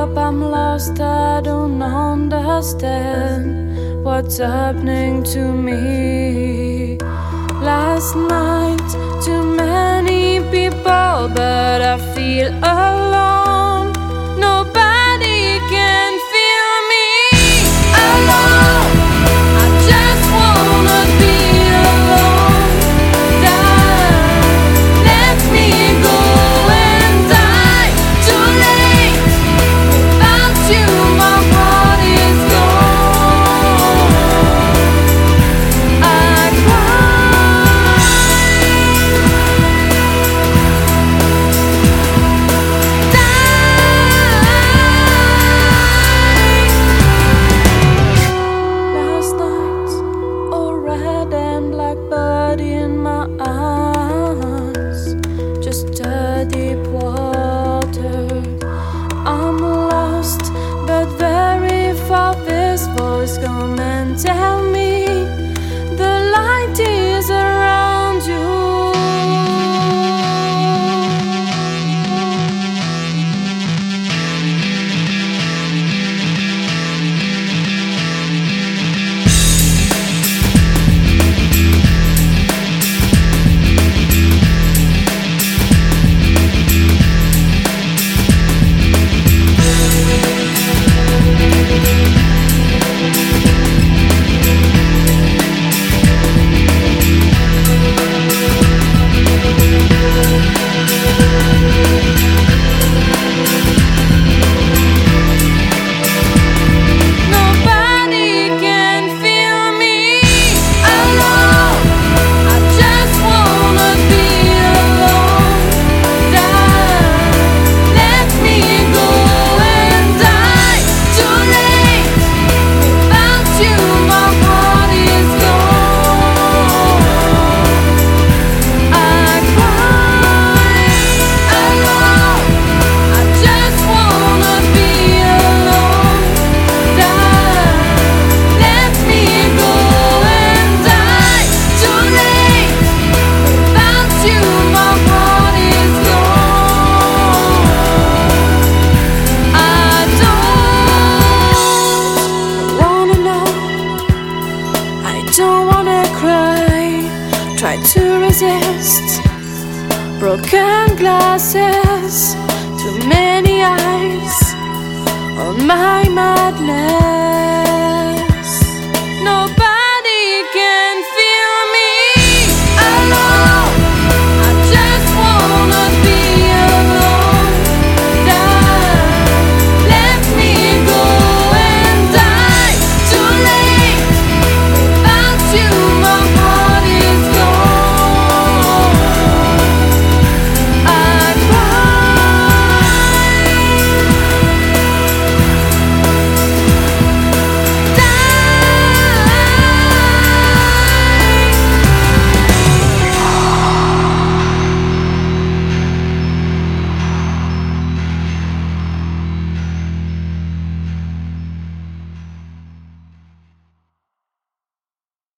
up, I'm lost, I don't understand what's happening to me. Last night, too many people, but I feel alone. to have. tried to resist. Broken glasses, too many eyes on my madness.